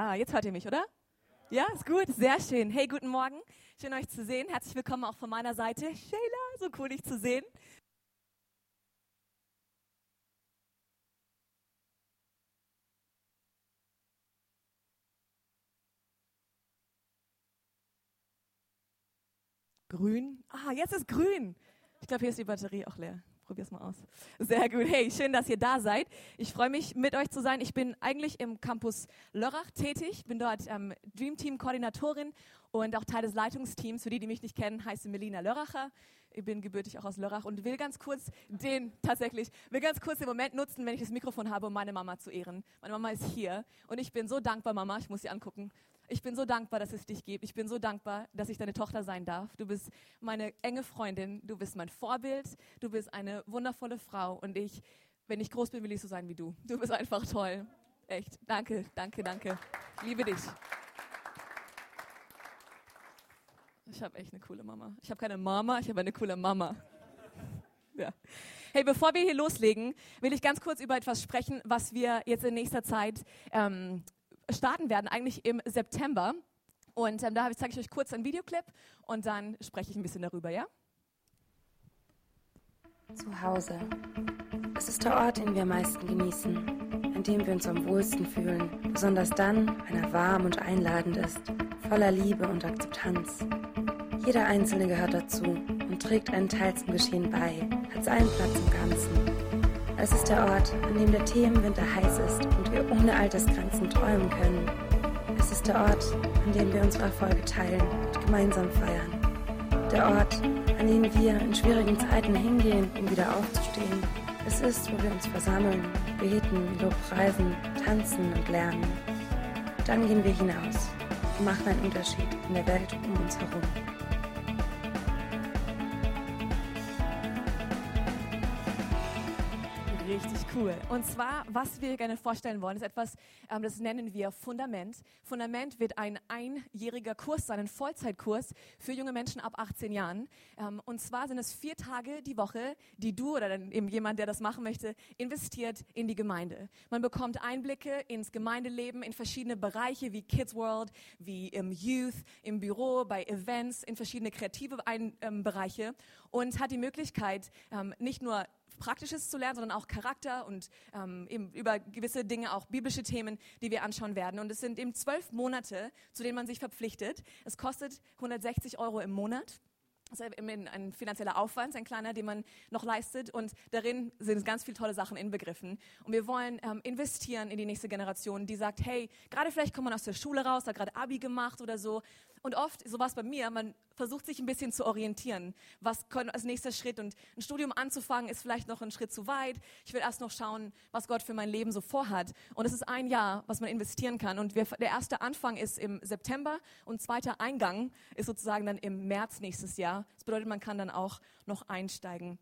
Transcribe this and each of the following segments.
Ja, jetzt hört ihr mich, oder? Ja, ist gut, sehr schön. Hey, guten Morgen. Schön euch zu sehen. Herzlich willkommen auch von meiner Seite. Sheila, so cool dich zu sehen. Grün. Ah, jetzt ist grün. Ich glaube, hier ist die Batterie auch leer probier's mal aus. Sehr gut. Hey, schön, dass ihr da seid. Ich freue mich, mit euch zu sein. Ich bin eigentlich im Campus Lörrach tätig, bin dort ähm, Dream Team Koordinatorin und auch Teil des Leitungsteams. Für die, die mich nicht kennen, heiße Melina Lörracher. Ich bin gebürtig auch aus Lörrach und will ganz kurz den, tatsächlich, will ganz kurz den Moment nutzen, wenn ich das Mikrofon habe, um meine Mama zu ehren. Meine Mama ist hier und ich bin so dankbar, Mama, ich muss sie angucken. Ich bin so dankbar, dass es dich gibt. Ich bin so dankbar, dass ich deine Tochter sein darf. Du bist meine enge Freundin. Du bist mein Vorbild. Du bist eine wundervolle Frau. Und ich, wenn ich groß bin, will ich so sein wie du. Du bist einfach toll. Echt. Danke, danke, danke. Ich liebe dich. Ich habe echt eine coole Mama. Ich habe keine Mama, ich habe eine coole Mama. Ja. Hey, bevor wir hier loslegen, will ich ganz kurz über etwas sprechen, was wir jetzt in nächster Zeit ähm, starten werden, eigentlich im September. Und ähm, da zeige ich euch kurz einen Videoclip und dann spreche ich ein bisschen darüber, ja? Zu Hause. Es ist der Ort, den wir am meisten genießen, an dem wir uns am wohlsten fühlen, besonders dann, wenn er warm und einladend ist, voller Liebe und Akzeptanz. Jeder Einzelne gehört dazu und trägt einen Teil zum Geschehen bei, hat seinen Platz im Ganzen. Es ist der Ort, an dem der Tee im Winter heiß ist und wir ohne Altersgrenzen träumen können. Es ist der Ort, an dem wir unsere Erfolge teilen und gemeinsam feiern. Der Ort, an dem wir in schwierigen Zeiten hingehen, um wieder aufzustehen. Es ist, wo wir uns versammeln, beten, Lobpreisen, tanzen und lernen. Dann gehen wir hinaus und machen einen Unterschied in der Welt um uns herum. Cool. Und zwar, was wir gerne vorstellen wollen, ist etwas, ähm, das nennen wir Fundament. Fundament wird ein einjähriger Kurs sein, ein Vollzeitkurs für junge Menschen ab 18 Jahren. Ähm, und zwar sind es vier Tage die Woche, die du oder dann eben jemand, der das machen möchte, investiert in die Gemeinde. Man bekommt Einblicke ins Gemeindeleben, in verschiedene Bereiche wie Kids World, wie im Youth, im Büro, bei Events, in verschiedene kreative ähm, Bereiche und hat die Möglichkeit, nicht nur Praktisches zu lernen, sondern auch Charakter und ähm, eben über gewisse Dinge auch biblische Themen, die wir anschauen werden. Und es sind eben zwölf Monate, zu denen man sich verpflichtet. Es kostet 160 Euro im Monat. Das ist ein finanzieller Aufwand, ein kleiner, den man noch leistet. Und darin sind ganz viele tolle Sachen inbegriffen. Und wir wollen ähm, investieren in die nächste Generation, die sagt, hey, gerade vielleicht kommt man aus der Schule raus, hat gerade Abi gemacht oder so. Und oft, so war es bei mir, man versucht sich ein bisschen zu orientieren. Was können als nächster Schritt? Und ein Studium anzufangen ist vielleicht noch ein Schritt zu weit. Ich will erst noch schauen, was Gott für mein Leben so vorhat. Und es ist ein Jahr, was man investieren kann. Und wir, der erste Anfang ist im September und zweiter Eingang ist sozusagen dann im März nächstes Jahr. Das bedeutet, man kann dann auch noch einsteigen.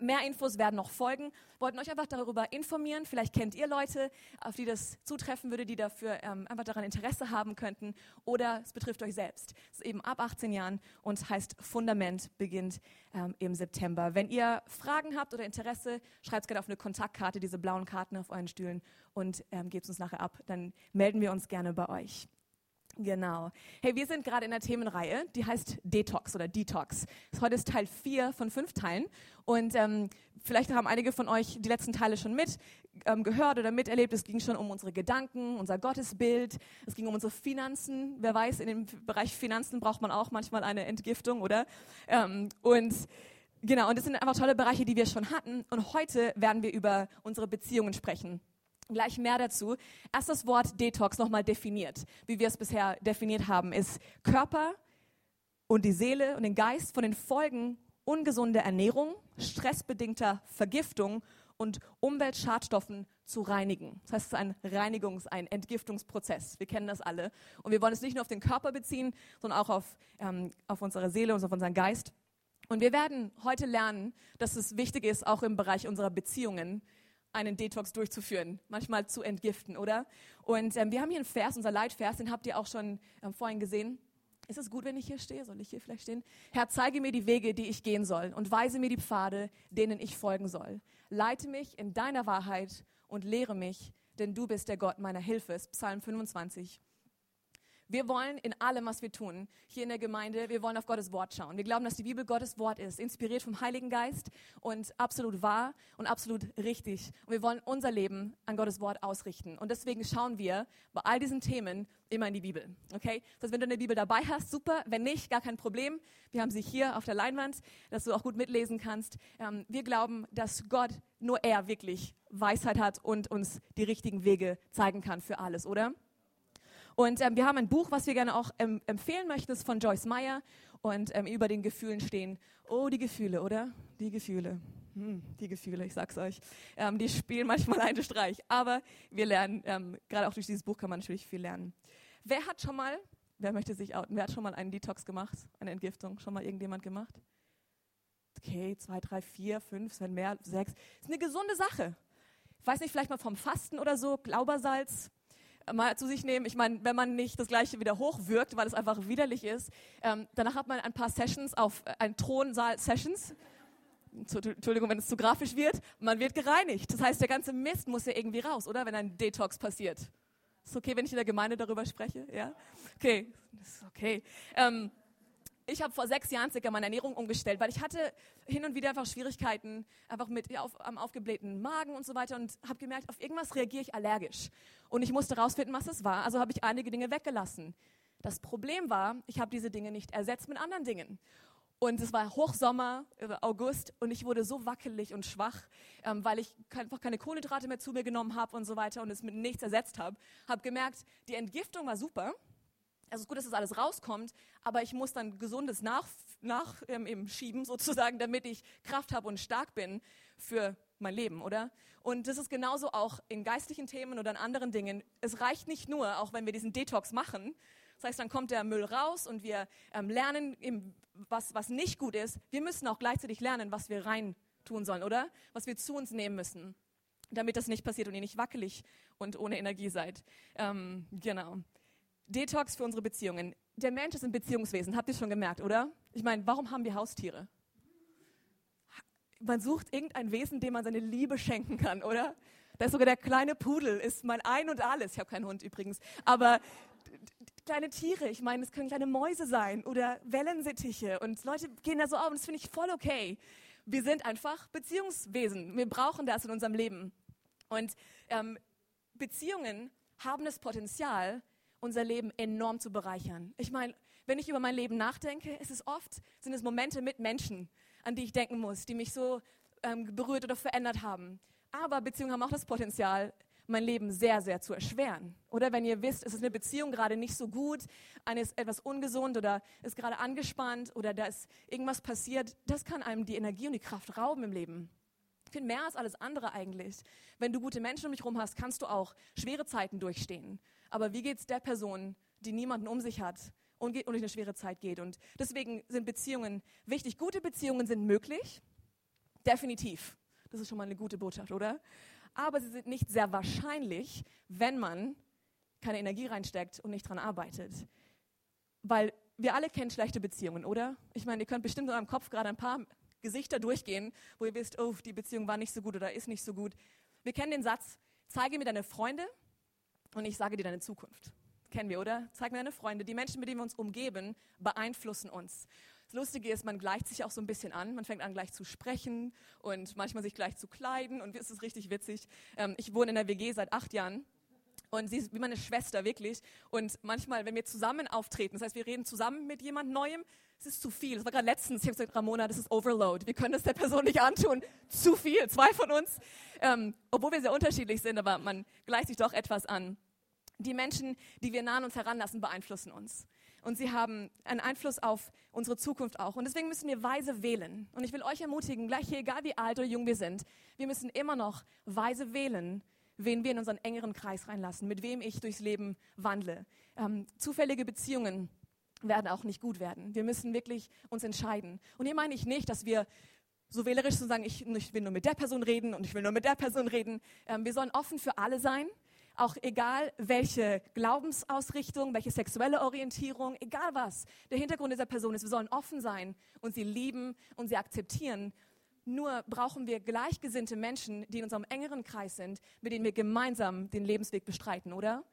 Mehr Infos werden noch folgen. Wollten euch einfach darüber informieren. Vielleicht kennt ihr Leute, auf die das zutreffen würde, die dafür ähm, einfach daran Interesse haben könnten. Oder es betrifft euch selbst. Es ist eben ab 18 Jahren und heißt Fundament, beginnt ähm, im September. Wenn ihr Fragen habt oder Interesse, schreibt es gerne auf eine Kontaktkarte, diese blauen Karten auf euren Stühlen und ähm, gebt es uns nachher ab. Dann melden wir uns gerne bei euch. Genau. Hey, wir sind gerade in der Themenreihe, die heißt Detox oder Detox. Heute ist Teil 4 von 5 Teilen. Und ähm, vielleicht haben einige von euch die letzten Teile schon mit ähm, gehört oder miterlebt. Es ging schon um unsere Gedanken, unser Gottesbild. Es ging um unsere Finanzen. Wer weiß, in dem Bereich Finanzen braucht man auch manchmal eine Entgiftung, oder? Ähm, und genau, und das sind einfach tolle Bereiche, die wir schon hatten. Und heute werden wir über unsere Beziehungen sprechen. Gleich mehr dazu. Erst das Wort Detox nochmal definiert, wie wir es bisher definiert haben, ist Körper und die Seele und den Geist von den Folgen ungesunder Ernährung, stressbedingter Vergiftung und Umweltschadstoffen zu reinigen. Das heißt, es ist ein Reinigungs-, ein Entgiftungsprozess. Wir kennen das alle. Und wir wollen es nicht nur auf den Körper beziehen, sondern auch auf, ähm, auf unsere Seele und auf unseren Geist. Und wir werden heute lernen, dass es wichtig ist, auch im Bereich unserer Beziehungen, einen Detox durchzuführen, manchmal zu entgiften, oder? Und ähm, wir haben hier einen Vers, unser Leitvers, den habt ihr auch schon ähm, vorhin gesehen. Ist es gut, wenn ich hier stehe? Soll ich hier vielleicht stehen? Herr, zeige mir die Wege, die ich gehen soll und weise mir die Pfade, denen ich folgen soll. Leite mich in deiner Wahrheit und lehre mich, denn du bist der Gott meiner Hilfe. Psalm 25. Wir wollen in allem, was wir tun, hier in der Gemeinde, wir wollen auf Gottes Wort schauen. Wir glauben, dass die Bibel Gottes Wort ist, inspiriert vom Heiligen Geist und absolut wahr und absolut richtig. Und wir wollen unser Leben an Gottes Wort ausrichten. Und deswegen schauen wir bei all diesen Themen immer in die Bibel. Okay? Das heißt, wenn du eine Bibel dabei hast, super. Wenn nicht, gar kein Problem. Wir haben sie hier auf der Leinwand, dass du auch gut mitlesen kannst. Ähm, wir glauben, dass Gott nur er wirklich Weisheit hat und uns die richtigen Wege zeigen kann für alles, oder? Und ähm, wir haben ein Buch, was wir gerne auch ähm, empfehlen möchten, ist von Joyce Meyer und ähm, über den Gefühlen stehen. Oh, die Gefühle, oder? Die Gefühle. Hm, die Gefühle, ich sag's euch. Ähm, die spielen manchmal einen Streich. Aber wir lernen, ähm, gerade auch durch dieses Buch kann man natürlich viel lernen. Wer hat schon mal, wer möchte sich outen, wer hat schon mal einen Detox gemacht, eine Entgiftung? Schon mal irgendjemand gemacht? Okay, zwei, drei, vier, fünf, wenn mehr, sechs. Ist eine gesunde Sache. Ich weiß nicht, vielleicht mal vom Fasten oder so, Glaubersalz, mal zu sich nehmen. Ich meine, wenn man nicht das Gleiche wieder hochwirkt, weil es einfach widerlich ist, ähm, danach hat man ein paar Sessions auf äh, ein Thronsaal-Sessions. Entschuldigung, wenn es zu grafisch wird. Man wird gereinigt. Das heißt, der ganze Mist muss ja irgendwie raus, oder? Wenn ein Detox passiert. Ist okay, wenn ich in der Gemeinde darüber spreche? Ja? Okay, ist okay. Ähm, ich habe vor sechs Jahren circa meine Ernährung umgestellt, weil ich hatte hin und wieder einfach Schwierigkeiten, einfach mit ja, auf, am aufgeblähten Magen und so weiter und habe gemerkt, auf irgendwas reagiere ich allergisch. Und ich musste rausfinden, was es war. Also habe ich einige Dinge weggelassen. Das Problem war, ich habe diese Dinge nicht ersetzt mit anderen Dingen. Und es war Hochsommer, äh, August, und ich wurde so wackelig und schwach, ähm, weil ich einfach keine Kohlenhydrate mehr zu mir genommen habe und so weiter und es mit nichts ersetzt habe. Habe gemerkt, die Entgiftung war super, es ist gut, dass das alles rauskommt, aber ich muss dann Gesundes nach, nach ähm, eben schieben sozusagen, damit ich Kraft habe und stark bin für mein Leben, oder? Und das ist genauso auch in geistlichen Themen oder in anderen Dingen. Es reicht nicht nur, auch wenn wir diesen Detox machen. Das heißt, dann kommt der Müll raus und wir ähm, lernen, eben, was, was nicht gut ist. Wir müssen auch gleichzeitig lernen, was wir rein tun sollen, oder? Was wir zu uns nehmen müssen, damit das nicht passiert und ihr nicht wackelig und ohne Energie seid. Ähm, genau. Detox für unsere Beziehungen. Der Mensch ist ein Beziehungswesen, habt ihr schon gemerkt, oder? Ich meine, warum haben wir Haustiere? Man sucht irgendein Wesen, dem man seine Liebe schenken kann, oder? Da ist sogar der kleine Pudel, ist mein Ein und Alles. Ich habe keinen Hund übrigens, aber kleine Tiere, ich meine, es können kleine Mäuse sein oder Wellensittiche und Leute gehen da so auf und das finde ich voll okay. Wir sind einfach Beziehungswesen. Wir brauchen das in unserem Leben. Und ähm, Beziehungen haben das Potenzial, unser Leben enorm zu bereichern. Ich meine, wenn ich über mein Leben nachdenke, ist es oft, sind es Momente mit Menschen, an die ich denken muss, die mich so ähm, berührt oder verändert haben. Aber Beziehungen haben auch das Potenzial, mein Leben sehr, sehr zu erschweren. Oder wenn ihr wisst, es ist eine Beziehung gerade nicht so gut, eine ist etwas ungesund oder ist gerade angespannt oder da ist irgendwas passiert, das kann einem die Energie und die Kraft rauben im Leben. Viel mehr als alles andere eigentlich. Wenn du gute Menschen um dich herum hast, kannst du auch schwere Zeiten durchstehen. Aber wie geht es der Person, die niemanden um sich hat und, geht, und durch eine schwere Zeit geht? Und deswegen sind Beziehungen wichtig. Gute Beziehungen sind möglich, definitiv. Das ist schon mal eine gute Botschaft, oder? Aber sie sind nicht sehr wahrscheinlich, wenn man keine Energie reinsteckt und nicht dran arbeitet. Weil wir alle kennen schlechte Beziehungen, oder? Ich meine, ihr könnt bestimmt in eurem Kopf gerade ein paar Gesichter durchgehen, wo ihr wisst, oh, die Beziehung war nicht so gut oder ist nicht so gut. Wir kennen den Satz, zeige mir deine Freunde und ich sage dir deine Zukunft. Kennen wir, oder? Zeig mir deine Freunde. Die Menschen, mit denen wir uns umgeben, beeinflussen uns. Das Lustige ist, man gleicht sich auch so ein bisschen an. Man fängt an, gleich zu sprechen und manchmal sich gleich zu kleiden. Und es ist richtig witzig. Ähm, ich wohne in der WG seit acht Jahren. Und sie ist wie meine Schwester, wirklich. Und manchmal, wenn wir zusammen auftreten, das heißt, wir reden zusammen mit jemand Neuem, es ist zu viel. Das war gerade letztens, ich habe gesagt, Ramona, das ist Overload. Wir können das der Person nicht antun. Zu viel, zwei von uns. Ähm, obwohl wir sehr unterschiedlich sind, aber man gleicht sich doch etwas an. Die Menschen, die wir nah an uns heranlassen, beeinflussen uns. Und sie haben einen Einfluss auf unsere Zukunft auch. Und deswegen müssen wir weise wählen. Und ich will euch ermutigen, gleich hier, egal wie alt oder jung wir sind, wir müssen immer noch weise wählen, wen wir in unseren engeren Kreis reinlassen, mit wem ich durchs Leben wandle. Ähm, zufällige Beziehungen werden auch nicht gut werden. Wir müssen wirklich uns entscheiden. Und hier meine ich nicht, dass wir so wählerisch zu sagen, ich, ich, will nur mit der Person reden und ich will nur mit der Person reden. Ähm, wir sollen offen für alle sein auch egal welche Glaubensausrichtung, welche sexuelle Orientierung, egal was der Hintergrund dieser Person ist, wir sollen offen sein und sie lieben und sie akzeptieren, Nur brauchen wir gleichgesinnte Menschen, die in unserem engeren Kreis sind, mit denen wir gemeinsam den Lebensweg bestreiten, oder?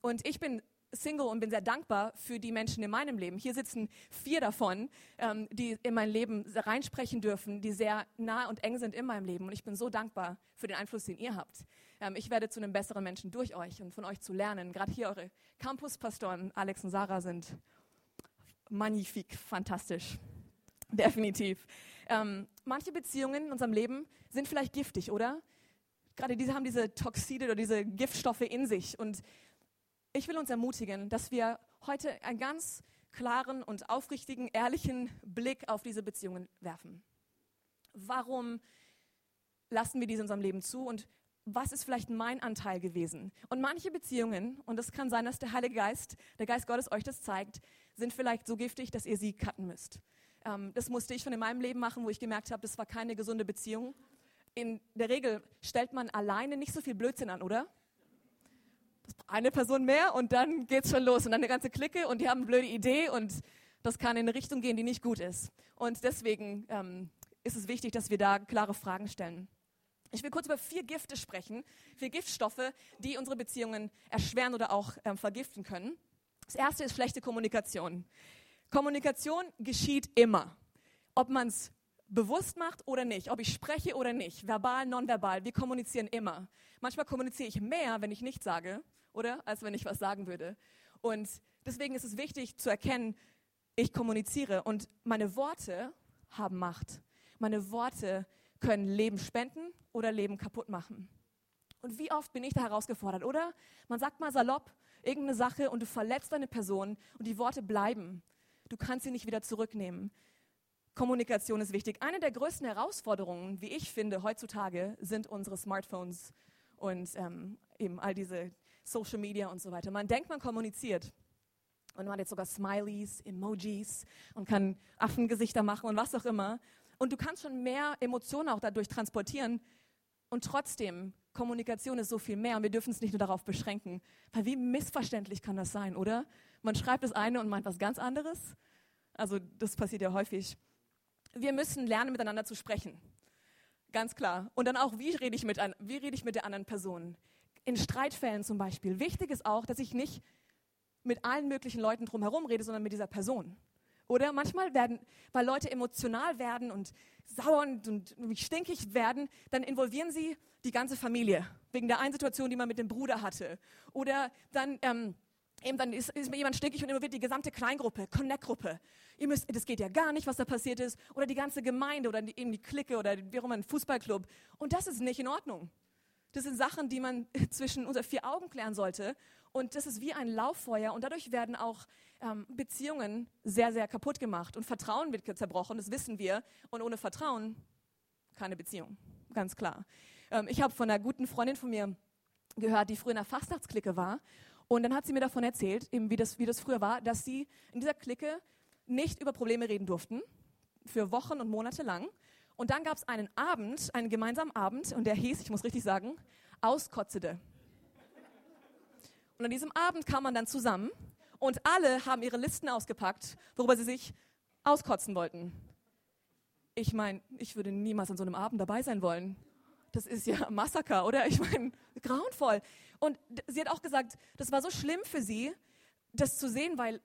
Und ich bin Single und bin sehr dankbar für die Menschen in meinem Leben. Hier sitzen vier davon, ähm, die in mein Leben reinsprechen dürfen, die sehr nah und eng sind in meinem Leben. Und ich bin so dankbar für den Einfluss, den ihr habt. Ähm, ich werde zu einem besseren Menschen durch euch und von euch zu lernen. Gerade hier eure Campuspastoren, Alex und Sarah, sind magnifik, fantastisch. Definitiv. Ähm, manche Beziehungen in unserem Leben sind vielleicht giftig, oder? Gerade diese haben diese Toxide oder diese Giftstoffe in sich. Und ich will uns ermutigen, dass wir heute einen ganz klaren und aufrichtigen, ehrlichen Blick auf diese Beziehungen werfen. Warum lassen wir diese in unserem Leben zu und was ist vielleicht mein Anteil gewesen? Und manche Beziehungen, und es kann sein, dass der Heilige Geist, der Geist Gottes euch das zeigt, sind vielleicht so giftig, dass ihr sie cutten müsst. Ähm, das musste ich schon in meinem Leben machen, wo ich gemerkt habe, das war keine gesunde Beziehung. In der Regel stellt man alleine nicht so viel Blödsinn an, oder? Eine Person mehr und dann geht's schon los und dann eine ganze Clique und die haben eine blöde Idee und das kann in eine Richtung gehen, die nicht gut ist. Und deswegen ähm, ist es wichtig, dass wir da klare Fragen stellen. Ich will kurz über vier Gifte sprechen, vier Giftstoffe, die unsere Beziehungen erschweren oder auch ähm, vergiften können. Das erste ist schlechte Kommunikation. Kommunikation geschieht immer. Ob man es bewusst macht oder nicht, ob ich spreche oder nicht, verbal, nonverbal, wir kommunizieren immer. Manchmal kommuniziere ich mehr, wenn ich nichts sage, oder? Als wenn ich was sagen würde. Und deswegen ist es wichtig zu erkennen, ich kommuniziere und meine Worte haben Macht. Meine Worte können Leben spenden oder Leben kaputt machen. Und wie oft bin ich da herausgefordert, oder? Man sagt mal salopp irgendeine Sache und du verletzt eine Person und die Worte bleiben. Du kannst sie nicht wieder zurücknehmen. Kommunikation ist wichtig. Eine der größten Herausforderungen, wie ich finde, heutzutage sind unsere Smartphones und ähm, eben all diese Social Media und so weiter. Man denkt, man kommuniziert. Und man hat jetzt sogar Smileys, Emojis und kann Affengesichter machen und was auch immer. Und du kannst schon mehr Emotionen auch dadurch transportieren. Und trotzdem, Kommunikation ist so viel mehr und wir dürfen es nicht nur darauf beschränken. Weil wie missverständlich kann das sein, oder? Man schreibt das eine und meint was ganz anderes. Also das passiert ja häufig. Wir müssen lernen, miteinander zu sprechen. Ganz klar. Und dann auch, wie rede ich mit, ein, wie rede ich mit der anderen Person? In Streitfällen zum Beispiel. Wichtig ist auch, dass ich nicht mit allen möglichen Leuten drumherum rede, sondern mit dieser Person. Oder manchmal werden, weil Leute emotional werden und sauer und, und stinkig werden, dann involvieren sie die ganze Familie wegen der einen Situation, die man mit dem Bruder hatte. Oder dann ähm, eben dann ist, ist mir jemand stinkig und involviert die gesamte Kleingruppe, Connect-Gruppe. Ihr müsst, das geht ja gar nicht, was da passiert ist. Oder die ganze Gemeinde oder die, eben die Clique oder wie auch immer ein Fußballclub. Und das ist nicht in Ordnung. Das sind Sachen, die man zwischen unter vier Augen klären sollte. Und das ist wie ein Lauffeuer. Und dadurch werden auch ähm, Beziehungen sehr, sehr kaputt gemacht und Vertrauen wird zerbrochen, das wissen wir. Und ohne Vertrauen keine Beziehung, ganz klar. Ähm, ich habe von einer guten Freundin von mir gehört, die früher in einer Fastnachtsklicke war. Und dann hat sie mir davon erzählt, eben wie das, wie das früher war, dass sie in dieser Clique nicht über Probleme reden durften, für Wochen und Monate lang. Und dann gab es einen Abend, einen gemeinsamen Abend, und der hieß, ich muss richtig sagen, Auskotzede. Und an diesem Abend kam man dann zusammen und alle haben ihre Listen ausgepackt, worüber sie sich auskotzen wollten. Ich meine, ich würde niemals an so einem Abend dabei sein wollen. Das ist ja Massaker, oder? Ich meine, grauenvoll. Und sie hat auch gesagt, das war so schlimm für sie, das zu sehen, weil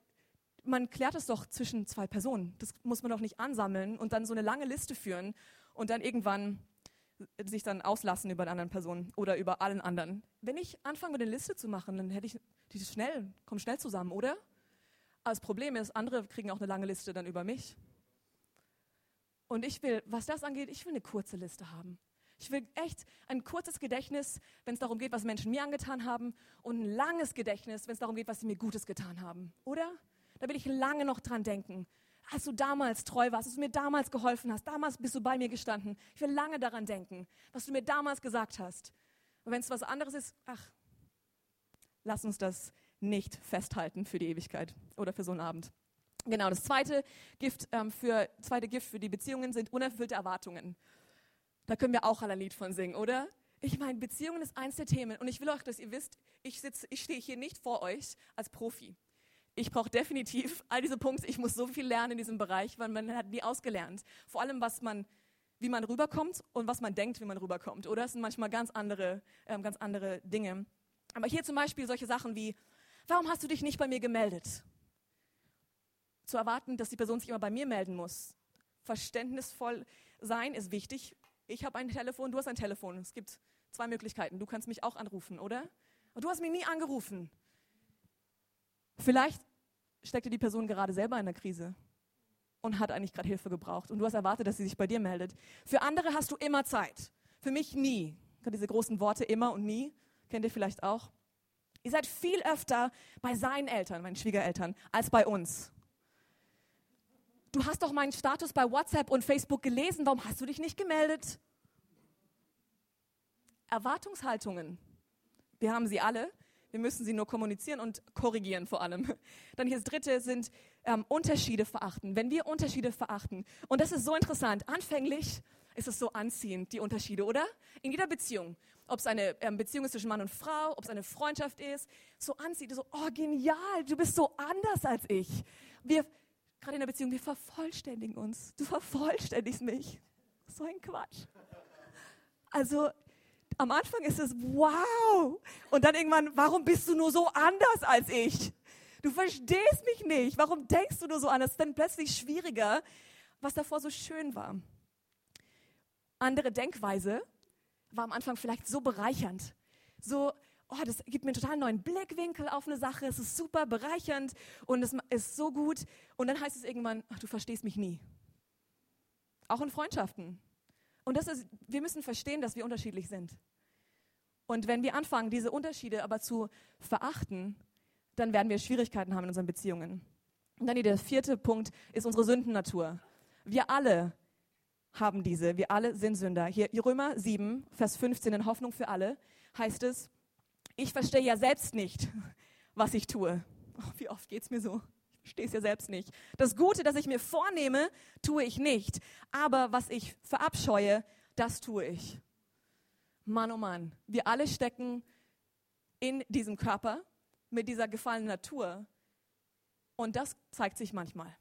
man klärt es doch zwischen zwei Personen. Das muss man doch nicht ansammeln und dann so eine lange Liste führen und dann irgendwann sich dann auslassen über eine andere Person oder über allen anderen. Wenn ich anfange, eine Liste zu machen, dann hätte ich die schnell, kommen schnell zusammen, oder? Aber das Problem ist, andere kriegen auch eine lange Liste dann über mich. Und ich will, was das angeht, ich will eine kurze Liste haben. Ich will echt ein kurzes Gedächtnis, wenn es darum geht, was Menschen mir angetan haben, und ein langes Gedächtnis, wenn es darum geht, was sie mir Gutes getan haben. Oder? Da will ich lange noch dran denken als du damals treu warst, dass du mir damals geholfen hast, damals bist du bei mir gestanden. Ich will lange daran denken, was du mir damals gesagt hast. Und wenn es was anderes ist, ach, lass uns das nicht festhalten für die Ewigkeit oder für so einen Abend. Genau, das zweite Gift, ähm, für, zweite Gift für die Beziehungen sind unerfüllte Erwartungen. Da können wir auch alle ein Lied von singen, oder? Ich meine, Beziehungen ist eins der Themen und ich will euch, dass ihr wisst, ich, ich stehe hier nicht vor euch als Profi ich brauche definitiv all diese Punkte. Ich muss so viel lernen in diesem Bereich, weil man hat nie ausgelernt. Vor allem, was man wie man rüberkommt und was man denkt, wie man rüberkommt. Oder es sind manchmal ganz andere, ähm, ganz andere Dinge. Aber hier zum Beispiel solche Sachen wie, warum hast du dich nicht bei mir gemeldet? Zu erwarten, dass die Person sich immer bei mir melden muss. Verständnisvoll sein ist wichtig. Ich habe ein Telefon, du hast ein Telefon. Es gibt zwei Möglichkeiten. Du kannst mich auch anrufen, oder? Und du hast mich nie angerufen. Vielleicht steckte die Person gerade selber in der Krise und hat eigentlich gerade Hilfe gebraucht. Und du hast erwartet, dass sie sich bei dir meldet. Für andere hast du immer Zeit. Für mich nie. Diese großen Worte immer und nie. Kennt ihr vielleicht auch? Ihr seid viel öfter bei seinen Eltern, meinen Schwiegereltern, als bei uns. Du hast doch meinen Status bei WhatsApp und Facebook gelesen. Warum hast du dich nicht gemeldet? Erwartungshaltungen. Wir haben sie alle. Wir müssen sie nur kommunizieren und korrigieren vor allem. Dann hier das dritte sind ähm, Unterschiede verachten. Wenn wir Unterschiede verachten, und das ist so interessant, anfänglich ist es so anziehend, die Unterschiede, oder? In jeder Beziehung. Ob es eine ähm, Beziehung ist zwischen Mann und Frau, ob es eine Freundschaft ist, so anziehend, so, oh genial, du bist so anders als ich. Wir, gerade in der Beziehung, wir vervollständigen uns. Du vervollständigst mich. So ein Quatsch. Also am Anfang ist es wow. Und dann irgendwann, warum bist du nur so anders als ich? Du verstehst mich nicht. Warum denkst du nur so anders? Es ist dann plötzlich schwieriger, was davor so schön war. Andere Denkweise war am Anfang vielleicht so bereichernd. So, oh, das gibt mir einen total neuen Blickwinkel auf eine Sache. Es ist super bereichernd und es ist so gut. Und dann heißt es irgendwann, ach, du verstehst mich nie. Auch in Freundschaften. Und das ist, wir müssen verstehen, dass wir unterschiedlich sind. Und wenn wir anfangen, diese Unterschiede aber zu verachten, dann werden wir Schwierigkeiten haben in unseren Beziehungen. Und dann der vierte Punkt ist unsere Sündennatur. Wir alle haben diese, wir alle sind Sünder. Hier Römer 7, Vers 15 in Hoffnung für alle heißt es, ich verstehe ja selbst nicht, was ich tue. Oh, wie oft geht es mir so? Ich verstehe es ja selbst nicht. Das Gute, das ich mir vornehme, tue ich nicht. Aber was ich verabscheue, das tue ich. Mann, oh Mann, wir alle stecken in diesem Körper mit dieser gefallenen Natur. Und das zeigt sich manchmal.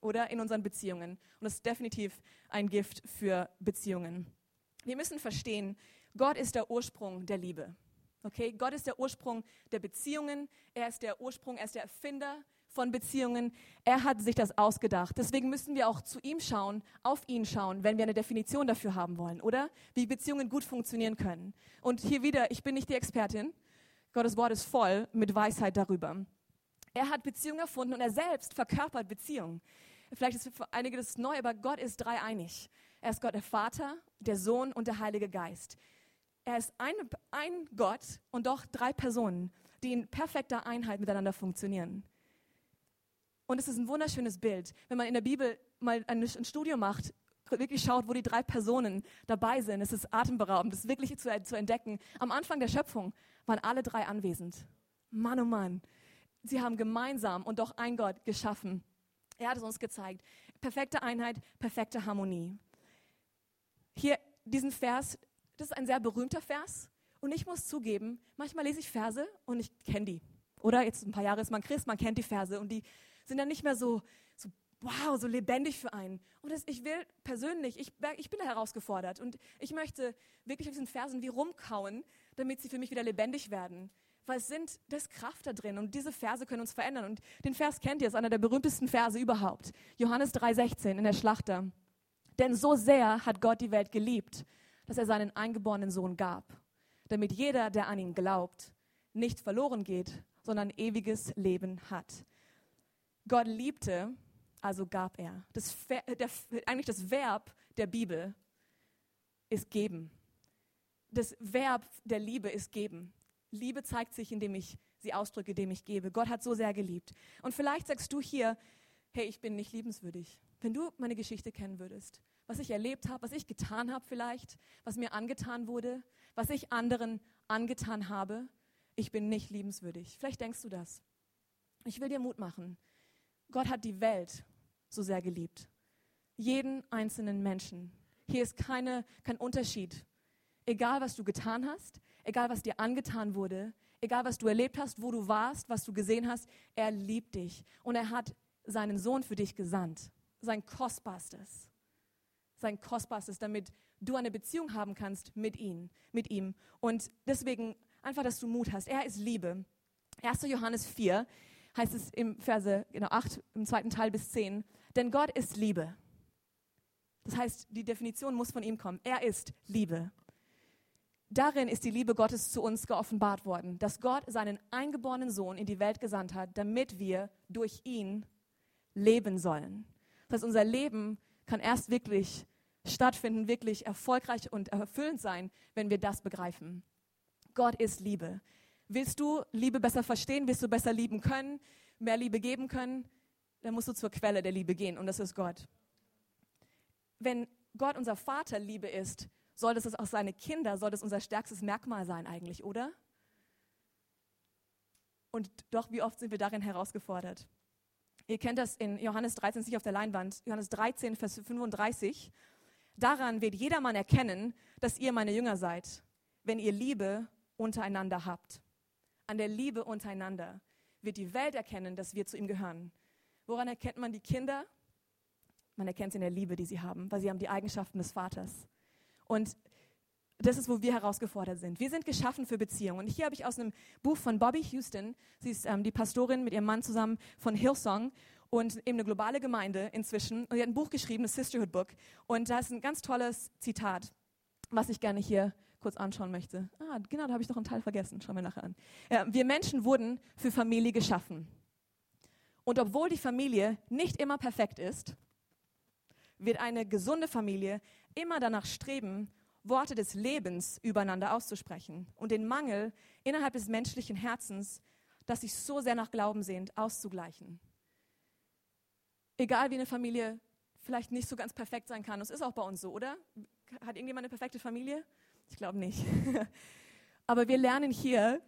Oder in unseren Beziehungen. Und das ist definitiv ein Gift für Beziehungen. Wir müssen verstehen, Gott ist der Ursprung der Liebe. Okay? Gott ist der Ursprung der Beziehungen. Er ist der Ursprung, er ist der Erfinder von Beziehungen. Er hat sich das ausgedacht. Deswegen müssen wir auch zu ihm schauen, auf ihn schauen, wenn wir eine Definition dafür haben wollen, oder? Wie Beziehungen gut funktionieren können. Und hier wieder, ich bin nicht die Expertin. Gottes Wort ist voll mit Weisheit darüber. Er hat Beziehungen erfunden und er selbst verkörpert Beziehungen. Vielleicht ist für einige das neu, aber Gott ist dreieinig. Er ist Gott der Vater, der Sohn und der Heilige Geist. Er ist ein, ein Gott und doch drei Personen, die in perfekter Einheit miteinander funktionieren. Und es ist ein wunderschönes Bild, wenn man in der Bibel mal ein, ein Studium macht, wirklich schaut, wo die drei Personen dabei sind. Es ist atemberaubend, das ist wirklich zu, zu entdecken. Am Anfang der Schöpfung waren alle drei anwesend. Mann, oh Mann. Sie haben gemeinsam und doch ein Gott geschaffen. Er hat es uns gezeigt. Perfekte Einheit, perfekte Harmonie. Hier diesen Vers, das ist ein sehr berühmter Vers. Und ich muss zugeben, manchmal lese ich Verse und ich kenne die. Oder jetzt ein paar Jahre ist man Christ, man kennt die Verse und die sind dann nicht mehr so, so wow, so lebendig für einen. Und das, ich will persönlich, ich, ich bin da herausgefordert und ich möchte wirklich auf diesen Versen wie rumkauen, damit sie für mich wieder lebendig werden. Weil es sind, da ist Kraft da drin und diese Verse können uns verändern. Und den Vers kennt ihr, ist einer der berühmtesten Verse überhaupt. Johannes 3,16 in der Schlachter. Denn so sehr hat Gott die Welt geliebt, dass er seinen eingeborenen Sohn gab, damit jeder, der an ihn glaubt, nicht verloren geht, sondern ewiges Leben hat. Gott liebte, also gab er. Das, der, eigentlich das Verb der Bibel ist geben. Das Verb der Liebe ist geben. Liebe zeigt sich, indem ich sie ausdrücke, indem ich gebe. Gott hat so sehr geliebt. Und vielleicht sagst du hier, hey, ich bin nicht liebenswürdig. Wenn du meine Geschichte kennen würdest, was ich erlebt habe, was ich getan habe vielleicht, was mir angetan wurde, was ich anderen angetan habe, ich bin nicht liebenswürdig. Vielleicht denkst du das. Ich will dir Mut machen. Gott hat die Welt so sehr geliebt. Jeden einzelnen Menschen. Hier ist keine, kein Unterschied. Egal, was du getan hast, egal, was dir angetan wurde, egal, was du erlebt hast, wo du warst, was du gesehen hast, er liebt dich. Und er hat seinen Sohn für dich gesandt. Sein Kostbarstes. Sein Kostbarstes, damit du eine Beziehung haben kannst mit ihm, mit ihm. Und deswegen einfach, dass du Mut hast. Er ist Liebe. 1. Johannes 4 heißt es im Verse genau 8, im zweiten Teil bis 10. Denn Gott ist Liebe. Das heißt, die Definition muss von ihm kommen. Er ist Liebe. Darin ist die Liebe Gottes zu uns geoffenbart worden, dass Gott seinen eingeborenen Sohn in die Welt gesandt hat, damit wir durch ihn leben sollen. Das heißt, unser Leben kann erst wirklich stattfinden, wirklich erfolgreich und erfüllend sein, wenn wir das begreifen. Gott ist Liebe. Willst du Liebe besser verstehen? Willst du besser lieben können? Mehr Liebe geben können? Dann musst du zur Quelle der Liebe gehen und das ist Gott. Wenn Gott unser Vater Liebe ist, soll das auch seine Kinder, soll das unser stärkstes Merkmal sein eigentlich, oder? Und doch, wie oft sind wir darin herausgefordert? Ihr kennt das in Johannes 13, nicht auf der Leinwand, Johannes 13, Vers 35. Daran wird jedermann erkennen, dass ihr meine Jünger seid, wenn ihr Liebe untereinander habt. An der Liebe untereinander wird die Welt erkennen, dass wir zu ihm gehören. Woran erkennt man die Kinder? Man erkennt sie in der Liebe, die sie haben, weil sie haben die Eigenschaften des Vaters. Und das ist, wo wir herausgefordert sind. Wir sind geschaffen für Beziehungen. Und hier habe ich aus einem Buch von Bobby Houston, sie ist ähm, die Pastorin mit ihrem Mann zusammen von Hillsong und eben eine globale Gemeinde inzwischen. Und sie hat ein Buch geschrieben, das Sisterhood Book. Und da ist ein ganz tolles Zitat, was ich gerne hier kurz anschauen möchte. Ah, genau, da habe ich noch einen Teil vergessen. Schauen wir nachher an. Ja, wir Menschen wurden für Familie geschaffen. Und obwohl die Familie nicht immer perfekt ist, wird eine gesunde Familie immer danach streben, Worte des Lebens übereinander auszusprechen und den Mangel innerhalb des menschlichen Herzens, das sich so sehr nach Glauben sehnt, auszugleichen. Egal wie eine Familie vielleicht nicht so ganz perfekt sein kann, das ist auch bei uns so, oder? Hat irgendjemand eine perfekte Familie? Ich glaube nicht. Aber wir lernen hier,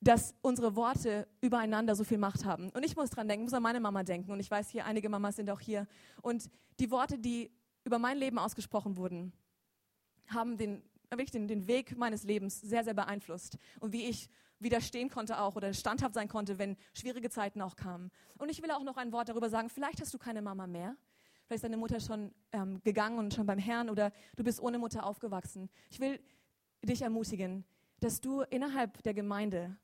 dass unsere Worte übereinander so viel Macht haben. Und ich muss dran denken, muss an meine Mama denken. Und ich weiß hier, einige Mamas sind auch hier. Und die Worte, die über mein Leben ausgesprochen wurden, haben den, wirklich den, den Weg meines Lebens sehr, sehr beeinflusst. Und wie ich widerstehen konnte auch oder standhaft sein konnte, wenn schwierige Zeiten auch kamen. Und ich will auch noch ein Wort darüber sagen, vielleicht hast du keine Mama mehr. Vielleicht ist deine Mutter schon ähm, gegangen und schon beim Herrn oder du bist ohne Mutter aufgewachsen. Ich will dich ermutigen, dass du innerhalb der Gemeinde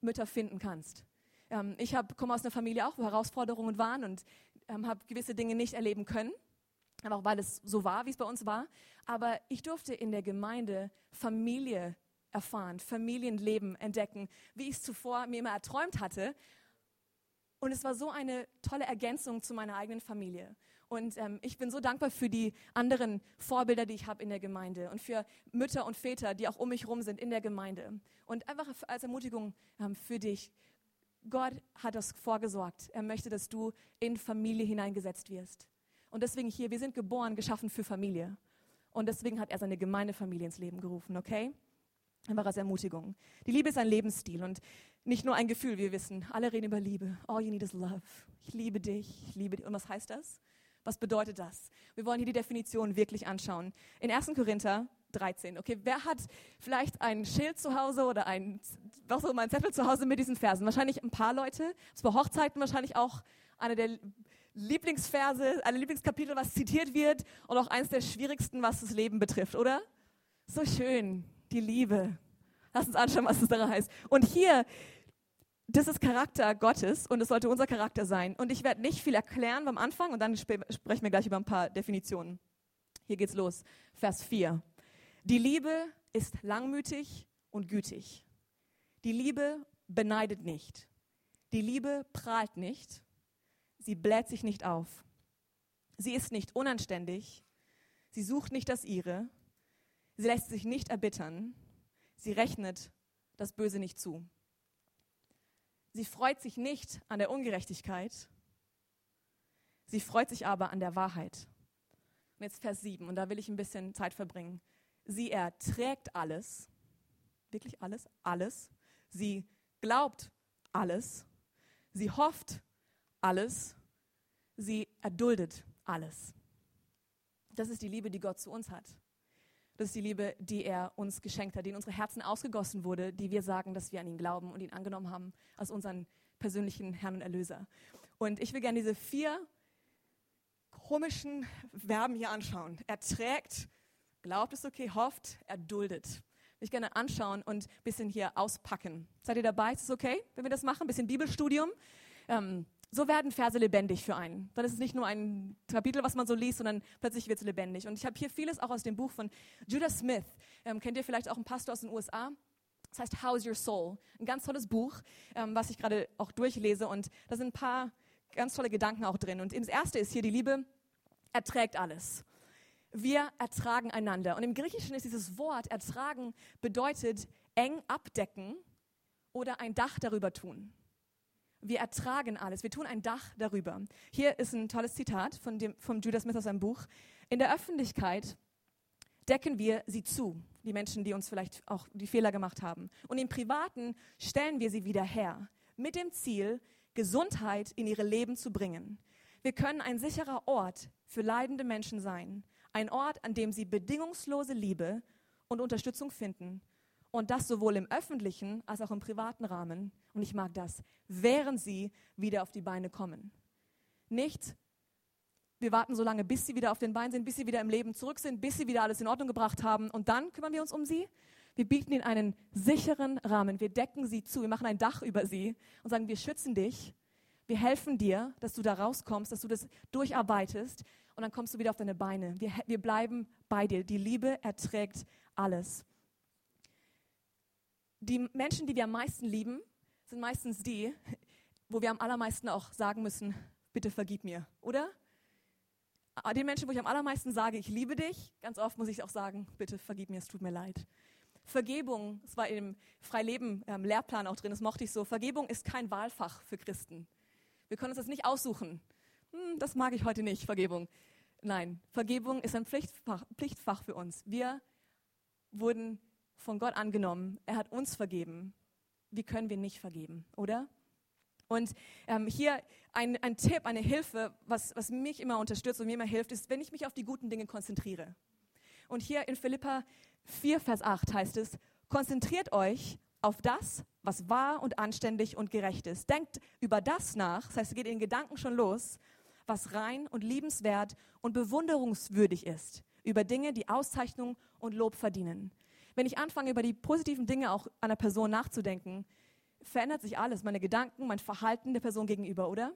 Mütter finden kannst. Ähm, ich komme aus einer Familie auch, wo Herausforderungen waren und ähm, habe gewisse Dinge nicht erleben können einfach weil es so war, wie es bei uns war. Aber ich durfte in der Gemeinde Familie erfahren, Familienleben entdecken, wie ich es zuvor mir immer erträumt hatte. Und es war so eine tolle Ergänzung zu meiner eigenen Familie. Und ähm, ich bin so dankbar für die anderen Vorbilder, die ich habe in der Gemeinde und für Mütter und Väter, die auch um mich herum sind in der Gemeinde. Und einfach als Ermutigung ähm, für dich. Gott hat das vorgesorgt. Er möchte, dass du in Familie hineingesetzt wirst. Und deswegen hier, wir sind geboren, geschaffen für Familie. Und deswegen hat er seine Gemeindefamilie ins Leben gerufen, okay? Einfach als Ermutigung. Die Liebe ist ein Lebensstil und nicht nur ein Gefühl, wir wissen. Alle reden über Liebe. All you need is love. Ich liebe dich, ich liebe dich. Und was heißt das? Was bedeutet das? Wir wollen hier die Definition wirklich anschauen. In 1. Korinther 13. Okay, wer hat vielleicht ein Schild zu Hause oder ein, was auch immer, ein Zettel zu Hause mit diesen Versen? Wahrscheinlich ein paar Leute. Das bei Hochzeiten wahrscheinlich auch eine der Lieblingsverse, ein Lieblingskapitel, was zitiert wird und auch eines der schwierigsten, was das Leben betrifft, oder? So schön, die Liebe. Lass uns anschauen, was das daran heißt. Und hier, das ist Charakter Gottes und es sollte unser Charakter sein. Und ich werde nicht viel erklären beim Anfang und dann sp sprechen wir gleich über ein paar Definitionen. Hier geht's los. Vers 4. Die Liebe ist langmütig und gütig. Die Liebe beneidet nicht. Die Liebe prahlt nicht. Sie bläht sich nicht auf. Sie ist nicht unanständig. Sie sucht nicht das ihre. Sie lässt sich nicht erbittern. Sie rechnet das Böse nicht zu. Sie freut sich nicht an der Ungerechtigkeit. Sie freut sich aber an der Wahrheit. Und jetzt Vers 7, und da will ich ein bisschen Zeit verbringen. Sie erträgt alles, wirklich alles, alles. Sie glaubt alles. Sie hofft alles. Sie erduldet alles. Das ist die Liebe, die Gott zu uns hat. Das ist die Liebe, die er uns geschenkt hat, die in unsere Herzen ausgegossen wurde, die wir sagen, dass wir an ihn glauben und ihn angenommen haben als unseren persönlichen Herrn und Erlöser. Und ich will gerne diese vier komischen Verben hier anschauen. Er trägt, glaubt es okay, hofft, er duldet. Ich gerne anschauen und ein bisschen hier auspacken. Seid ihr dabei? Ist es okay, wenn wir das machen? Ein bisschen Bibelstudium. Ähm, so werden Verse lebendig für einen. Dann ist es nicht nur ein Kapitel, was man so liest, sondern plötzlich wird es lebendig. Und ich habe hier vieles auch aus dem Buch von Judah Smith. Ähm, kennt ihr vielleicht auch einen Pastor aus den USA? Das heißt How's Your Soul? Ein ganz tolles Buch, ähm, was ich gerade auch durchlese. Und da sind ein paar ganz tolle Gedanken auch drin. Und das erste ist hier, die Liebe erträgt alles. Wir ertragen einander. Und im Griechischen ist dieses Wort ertragen bedeutet eng abdecken oder ein Dach darüber tun. Wir ertragen alles. Wir tun ein Dach darüber. Hier ist ein tolles Zitat von dem, vom Judas Smith aus seinem Buch. In der Öffentlichkeit decken wir sie zu, die Menschen, die uns vielleicht auch die Fehler gemacht haben. Und im Privaten stellen wir sie wieder her, mit dem Ziel, Gesundheit in ihre Leben zu bringen. Wir können ein sicherer Ort für leidende Menschen sein, ein Ort, an dem sie bedingungslose Liebe und Unterstützung finden. Und das sowohl im öffentlichen als auch im privaten Rahmen. Und ich mag das, während sie wieder auf die Beine kommen. Nicht, wir warten so lange, bis sie wieder auf den Beinen sind, bis sie wieder im Leben zurück sind, bis sie wieder alles in Ordnung gebracht haben. Und dann kümmern wir uns um sie. Wir bieten ihnen einen sicheren Rahmen. Wir decken sie zu. Wir machen ein Dach über sie und sagen, wir schützen dich. Wir helfen dir, dass du da rauskommst, dass du das durcharbeitest und dann kommst du wieder auf deine Beine. Wir, wir bleiben bei dir. Die Liebe erträgt alles. Die Menschen, die wir am meisten lieben, sind meistens die, wo wir am allermeisten auch sagen müssen, bitte vergib mir, oder? Den Menschen, wo ich am allermeisten sage, ich liebe dich, ganz oft muss ich auch sagen, bitte vergib mir, es tut mir leid. Vergebung, es war im Freileben-Lehrplan ähm, auch drin, das mochte ich so, Vergebung ist kein Wahlfach für Christen. Wir können uns das nicht aussuchen hm, das mag ich heute nicht, Vergebung. Nein, Vergebung ist ein Pflichtfach, Pflichtfach für uns. Wir wurden von Gott angenommen. Er hat uns vergeben. Wie können wir nicht vergeben, oder? Und ähm, hier ein, ein Tipp, eine Hilfe, was, was mich immer unterstützt und mir immer hilft, ist, wenn ich mich auf die guten Dinge konzentriere. Und hier in Philippa 4, Vers 8 heißt es, konzentriert euch auf das, was wahr und anständig und gerecht ist. Denkt über das nach, das heißt, es geht in Gedanken schon los was rein und liebenswert und bewunderungswürdig ist, über Dinge, die Auszeichnung und Lob verdienen. Wenn ich anfange, über die positiven Dinge auch einer Person nachzudenken, verändert sich alles, meine Gedanken, mein Verhalten der Person gegenüber, oder?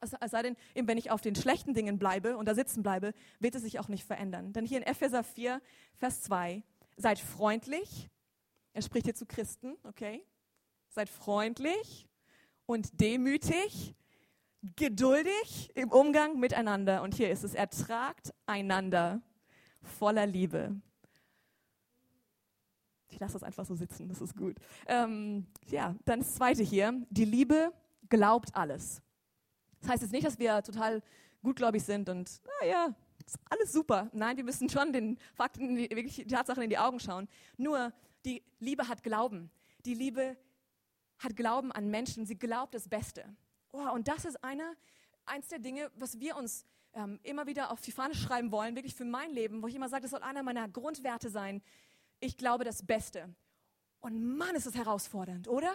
Es sei denn, wenn ich auf den schlechten Dingen bleibe und da sitzen bleibe, wird es sich auch nicht verändern. Denn hier in Epheser 4, Vers 2, seid freundlich, er spricht hier zu Christen, okay? Seid freundlich und demütig, geduldig im Umgang miteinander. Und hier ist es, ertragt einander voller Liebe. Ich lasse das einfach so sitzen, das ist gut. Ähm, ja, dann das zweite hier. Die Liebe glaubt alles. Das heißt jetzt nicht, dass wir total gutgläubig sind und, naja, ist alles super. Nein, wir müssen schon den Fakten, wirklich die Tatsachen in die Augen schauen. Nur, die Liebe hat Glauben. Die Liebe hat Glauben an Menschen. Sie glaubt das Beste. Oh, und das ist eine, eins der Dinge, was wir uns ähm, immer wieder auf die Fahne schreiben wollen, wirklich für mein Leben, wo ich immer sage, das soll einer meiner Grundwerte sein. Ich glaube das Beste. Und Mann, ist es herausfordernd, oder?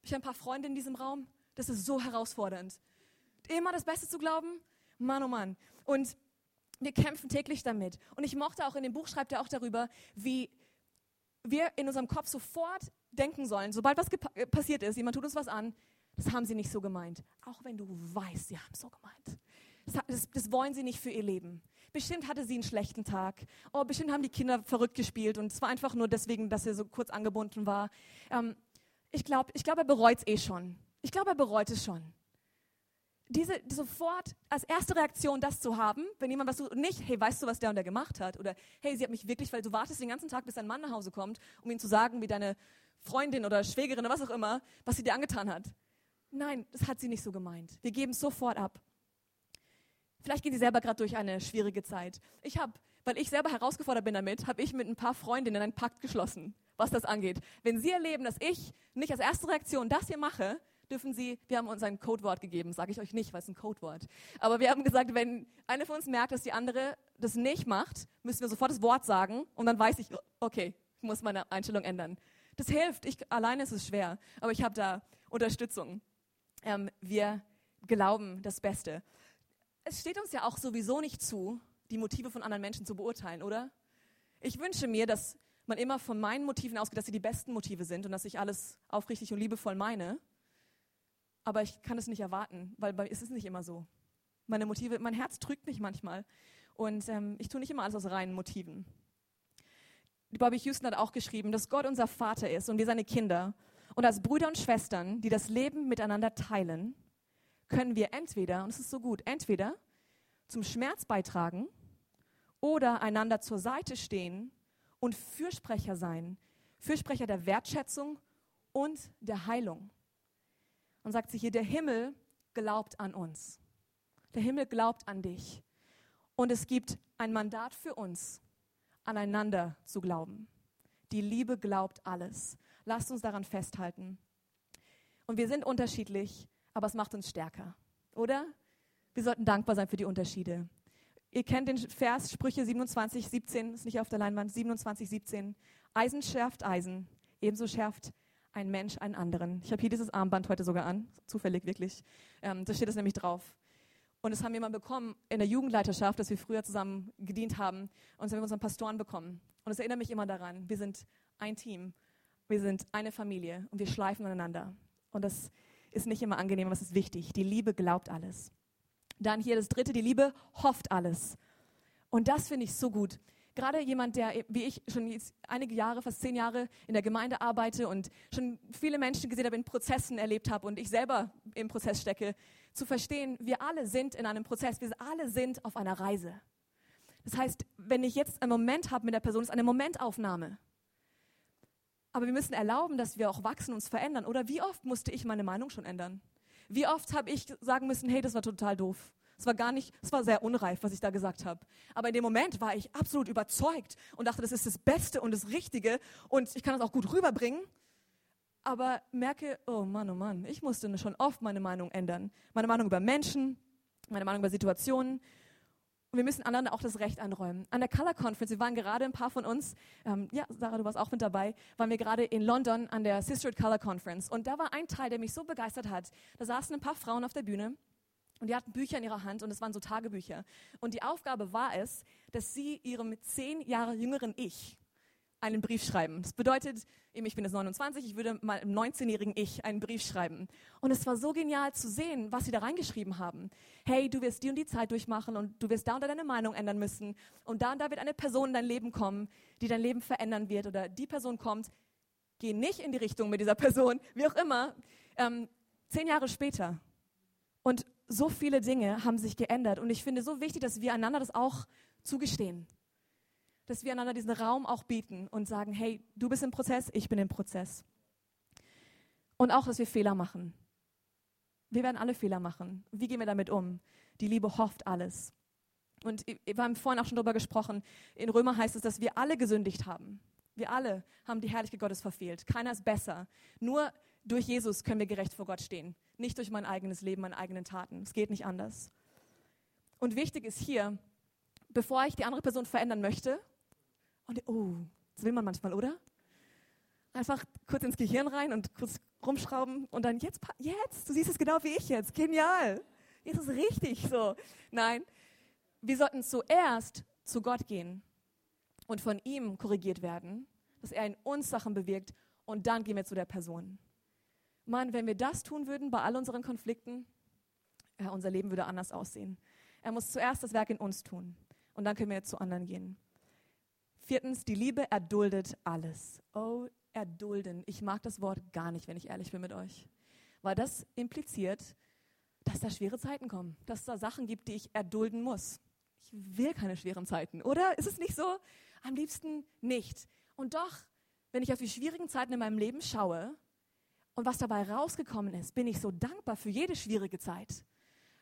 Ich habe ein paar Freunde in diesem Raum. Das ist so herausfordernd. Immer das Beste zu glauben? Mann, oh Mann. Und wir kämpfen täglich damit. Und ich mochte auch in dem Buch, schreibt er auch darüber, wie wir in unserem Kopf sofort denken sollen, sobald was passiert ist, jemand tut uns was an, das haben sie nicht so gemeint. Auch wenn du weißt, sie haben es so gemeint. Das, das, wollen sie nicht für ihr Leben. Bestimmt hatte sie einen schlechten Tag. Oh, bestimmt haben die Kinder verrückt gespielt und es war einfach nur deswegen, dass er so kurz angebunden war. Ähm, ich glaube, ich glaub, er bereut es eh schon. Ich glaube, er bereut es schon. Diese sofort als erste Reaktion das zu haben, wenn jemand was tut, nicht, hey, weißt du, was der und der gemacht hat? Oder hey, sie hat mich wirklich, weil du wartest den ganzen Tag, bis dein Mann nach Hause kommt, um ihm zu sagen, wie deine Freundin oder Schwägerin oder was auch immer, was sie dir angetan hat. Nein, das hat sie nicht so gemeint. Wir geben es sofort ab. Vielleicht gehen Sie selber gerade durch eine schwierige Zeit. Ich habe, weil ich selber herausgefordert bin damit, habe ich mit ein paar Freundinnen einen Pakt geschlossen, was das angeht. Wenn Sie erleben, dass ich nicht als erste Reaktion das hier mache, dürfen Sie, wir haben uns ein Codewort gegeben, sage ich euch nicht, weil es ein Codewort. Aber wir haben gesagt, wenn eine von uns merkt, dass die andere das nicht macht, müssen wir sofort das Wort sagen und dann weiß ich, okay, ich muss meine Einstellung ändern. Das hilft. Ich, alleine ist es schwer, aber ich habe da Unterstützung ähm, wir glauben das Beste. Es steht uns ja auch sowieso nicht zu, die Motive von anderen Menschen zu beurteilen, oder? Ich wünsche mir, dass man immer von meinen Motiven ausgeht, dass sie die besten Motive sind und dass ich alles aufrichtig und liebevoll meine. Aber ich kann es nicht erwarten, weil es ist nicht immer so. Meine Motive, mein Herz trügt mich manchmal. Und ähm, ich tue nicht immer alles aus reinen Motiven. Bobby Houston hat auch geschrieben, dass Gott unser Vater ist und wir seine Kinder. Und als Brüder und Schwestern, die das Leben miteinander teilen, können wir entweder, und es ist so gut, entweder zum Schmerz beitragen oder einander zur Seite stehen und Fürsprecher sein, Fürsprecher der Wertschätzung und der Heilung. Und sagt sie hier, der Himmel glaubt an uns. Der Himmel glaubt an dich. Und es gibt ein Mandat für uns, aneinander zu glauben. Die Liebe glaubt alles. Lasst uns daran festhalten. Und wir sind unterschiedlich, aber es macht uns stärker, oder? Wir sollten dankbar sein für die Unterschiede. Ihr kennt den Vers Sprüche 27, 17, ist nicht auf der Leinwand, 27, 17. Eisen schärft Eisen, ebenso schärft ein Mensch einen anderen. Ich habe hier dieses Armband heute sogar an, zufällig wirklich. Ähm, da steht es nämlich drauf. Und das haben wir mal bekommen in der Jugendleiterschaft, dass wir früher zusammen gedient haben. Und das haben wir unseren Pastoren bekommen. Und es erinnert mich immer daran, wir sind ein Team, wir sind eine Familie und wir schleifen aneinander. Und das ist nicht immer angenehm, aber es ist wichtig. Die Liebe glaubt alles. Dann hier das dritte, die Liebe hofft alles. Und das finde ich so gut. Gerade jemand, der wie ich schon einige Jahre, fast zehn Jahre in der Gemeinde arbeite und schon viele Menschen gesehen habe, in Prozessen erlebt habe und ich selber im Prozess stecke, zu verstehen, wir alle sind in einem Prozess, wir alle sind auf einer Reise. Das heißt, wenn ich jetzt einen Moment habe mit der Person, ist eine Momentaufnahme. Aber wir müssen erlauben, dass wir auch wachsen, uns verändern. Oder wie oft musste ich meine Meinung schon ändern? Wie oft habe ich sagen müssen, hey, das war total doof. Es war gar nicht, es war sehr unreif, was ich da gesagt habe. Aber in dem Moment war ich absolut überzeugt und dachte, das ist das Beste und das Richtige und ich kann das auch gut rüberbringen. Aber merke, oh Mann, oh Mann, ich musste schon oft meine Meinung ändern. Meine Meinung über Menschen, meine Meinung über Situationen. Und wir müssen anderen auch das Recht einräumen. An der Color Conference, wir waren gerade ein paar von uns, ähm, ja, Sarah, du warst auch mit dabei, waren wir gerade in London an der Sisterhood Color Conference. Und da war ein Teil, der mich so begeistert hat. Da saßen ein paar Frauen auf der Bühne und die hatten Bücher in ihrer Hand und es waren so Tagebücher. Und die Aufgabe war es, dass sie ihrem zehn Jahre jüngeren Ich einen Brief schreiben. Das bedeutet, ich bin jetzt 29, ich würde mal im 19-jährigen Ich einen Brief schreiben. Und es war so genial zu sehen, was sie da reingeschrieben haben. Hey, du wirst die und die Zeit durchmachen und du wirst da und da deine Meinung ändern müssen. Und da und da wird eine Person in dein Leben kommen, die dein Leben verändern wird. Oder die Person kommt, geh nicht in die Richtung mit dieser Person, wie auch immer. Ähm, zehn Jahre später. Und so viele Dinge haben sich geändert. Und ich finde so wichtig, dass wir einander das auch zugestehen dass wir einander diesen Raum auch bieten und sagen, hey, du bist im Prozess, ich bin im Prozess. Und auch, dass wir Fehler machen. Wir werden alle Fehler machen. Wie gehen wir damit um? Die Liebe hofft alles. Und wir haben vorhin auch schon darüber gesprochen. In Römer heißt es, dass wir alle gesündigt haben. Wir alle haben die Herrlichkeit Gottes verfehlt. Keiner ist besser. Nur durch Jesus können wir gerecht vor Gott stehen. Nicht durch mein eigenes Leben, meine eigenen Taten. Es geht nicht anders. Und wichtig ist hier, bevor ich die andere Person verändern möchte, und oh, das will man manchmal, oder? Einfach kurz ins Gehirn rein und kurz rumschrauben und dann jetzt, jetzt, du siehst es genau wie ich jetzt, genial. Jetzt ist es richtig so. Nein, wir sollten zuerst zu Gott gehen und von ihm korrigiert werden, dass er in uns Sachen bewirkt und dann gehen wir zu der Person. Mann, wenn wir das tun würden bei all unseren Konflikten, ja, unser Leben würde anders aussehen. Er muss zuerst das Werk in uns tun und dann können wir zu anderen gehen. Viertens, die Liebe erduldet alles. Oh, erdulden. Ich mag das Wort gar nicht, wenn ich ehrlich bin mit euch. Weil das impliziert, dass da schwere Zeiten kommen, dass da Sachen gibt, die ich erdulden muss. Ich will keine schweren Zeiten, oder? Ist es nicht so? Am liebsten nicht. Und doch, wenn ich auf die schwierigen Zeiten in meinem Leben schaue und was dabei rausgekommen ist, bin ich so dankbar für jede schwierige Zeit.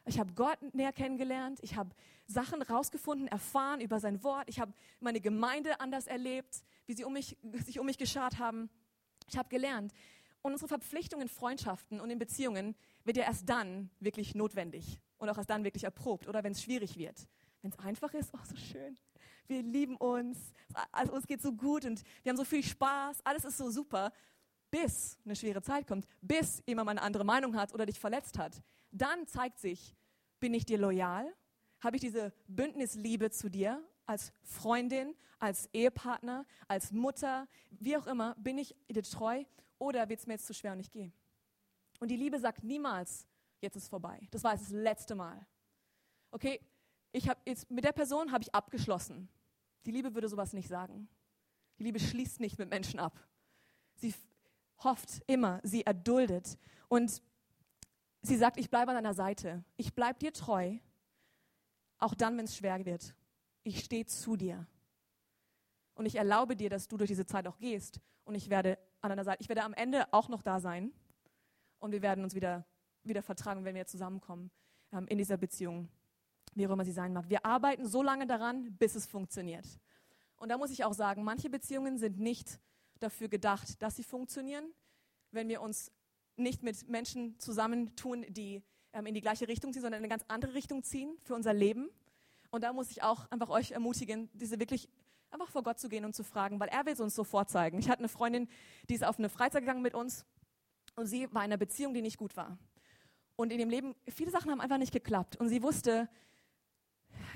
Ich habe Gott näher kennengelernt. Ich habe Sachen rausgefunden, erfahren über sein Wort. Ich habe meine Gemeinde anders erlebt, wie sie um mich, sich um mich geschart haben. Ich habe gelernt. Und unsere Verpflichtung in Freundschaften und in Beziehungen wird ja erst dann wirklich notwendig und auch erst dann wirklich erprobt oder wenn es schwierig wird. Wenn es einfach ist, oh, so schön. Wir lieben uns, also uns geht so gut und wir haben so viel Spaß, alles ist so super, bis eine schwere Zeit kommt, bis jemand eine andere Meinung hat oder dich verletzt hat dann zeigt sich, bin ich dir loyal Habe ich diese Bündnisliebe zu dir als Freundin, als Ehepartner, als Mutter, wie auch immer? Bin ich dir treu oder wird es mir jetzt zu schwer und ich gehe? Und die Liebe sagt niemals, jetzt ist vorbei. Das war jetzt das letzte Mal. Okay, ich habe jetzt mit der Person habe ich abgeschlossen. Die Liebe würde sowas nicht sagen. Die Liebe schließt nicht mit Menschen ab. Sie hofft immer, sie erduldet und sie sagt, ich bleibe an deiner Seite. Ich bleibe dir treu, auch dann, wenn es schwer wird. Ich stehe zu dir. Und ich erlaube dir, dass du durch diese Zeit auch gehst. Und ich werde an deiner Seite, ich werde am Ende auch noch da sein. Und wir werden uns wieder, wieder vertragen, wenn wir zusammenkommen ähm, in dieser Beziehung, wie auch immer sie sein mag. Wir arbeiten so lange daran, bis es funktioniert. Und da muss ich auch sagen, manche Beziehungen sind nicht dafür gedacht, dass sie funktionieren. Wenn wir uns nicht mit Menschen zusammentun, die ähm, in die gleiche Richtung ziehen, sondern in eine ganz andere Richtung ziehen für unser Leben. Und da muss ich auch einfach euch ermutigen, diese wirklich einfach vor Gott zu gehen und zu fragen, weil er will es uns so vorzeigen. Ich hatte eine Freundin, die ist auf eine Freizeit gegangen mit uns und sie war in einer Beziehung, die nicht gut war. Und in ihrem Leben, viele Sachen haben einfach nicht geklappt. Und sie wusste,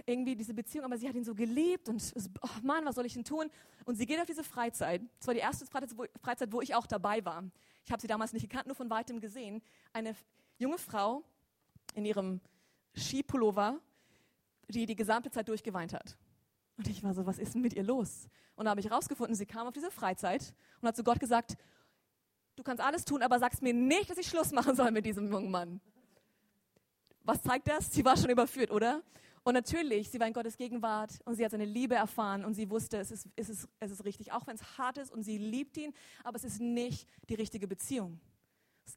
irgendwie diese Beziehung, aber sie hat ihn so geliebt und oh Mann, was soll ich denn tun? Und sie geht auf diese Freizeit. Das war die erste Freizeit, wo ich auch dabei war. Ich habe sie damals nicht gekannt, nur von weitem gesehen. Eine junge Frau in ihrem Skipullover, die die gesamte Zeit durchgeweint hat. Und ich war so, was ist denn mit ihr los? Und da habe ich rausgefunden, sie kam auf diese Freizeit und hat zu Gott gesagt, du kannst alles tun, aber sagst mir nicht, dass ich Schluss machen soll mit diesem jungen Mann. Was zeigt das? Sie war schon überführt, oder? Und natürlich, sie war in Gottes Gegenwart und sie hat seine Liebe erfahren und sie wusste, es ist, es ist, es ist richtig, auch wenn es hart ist und sie liebt ihn, aber es ist nicht die richtige Beziehung.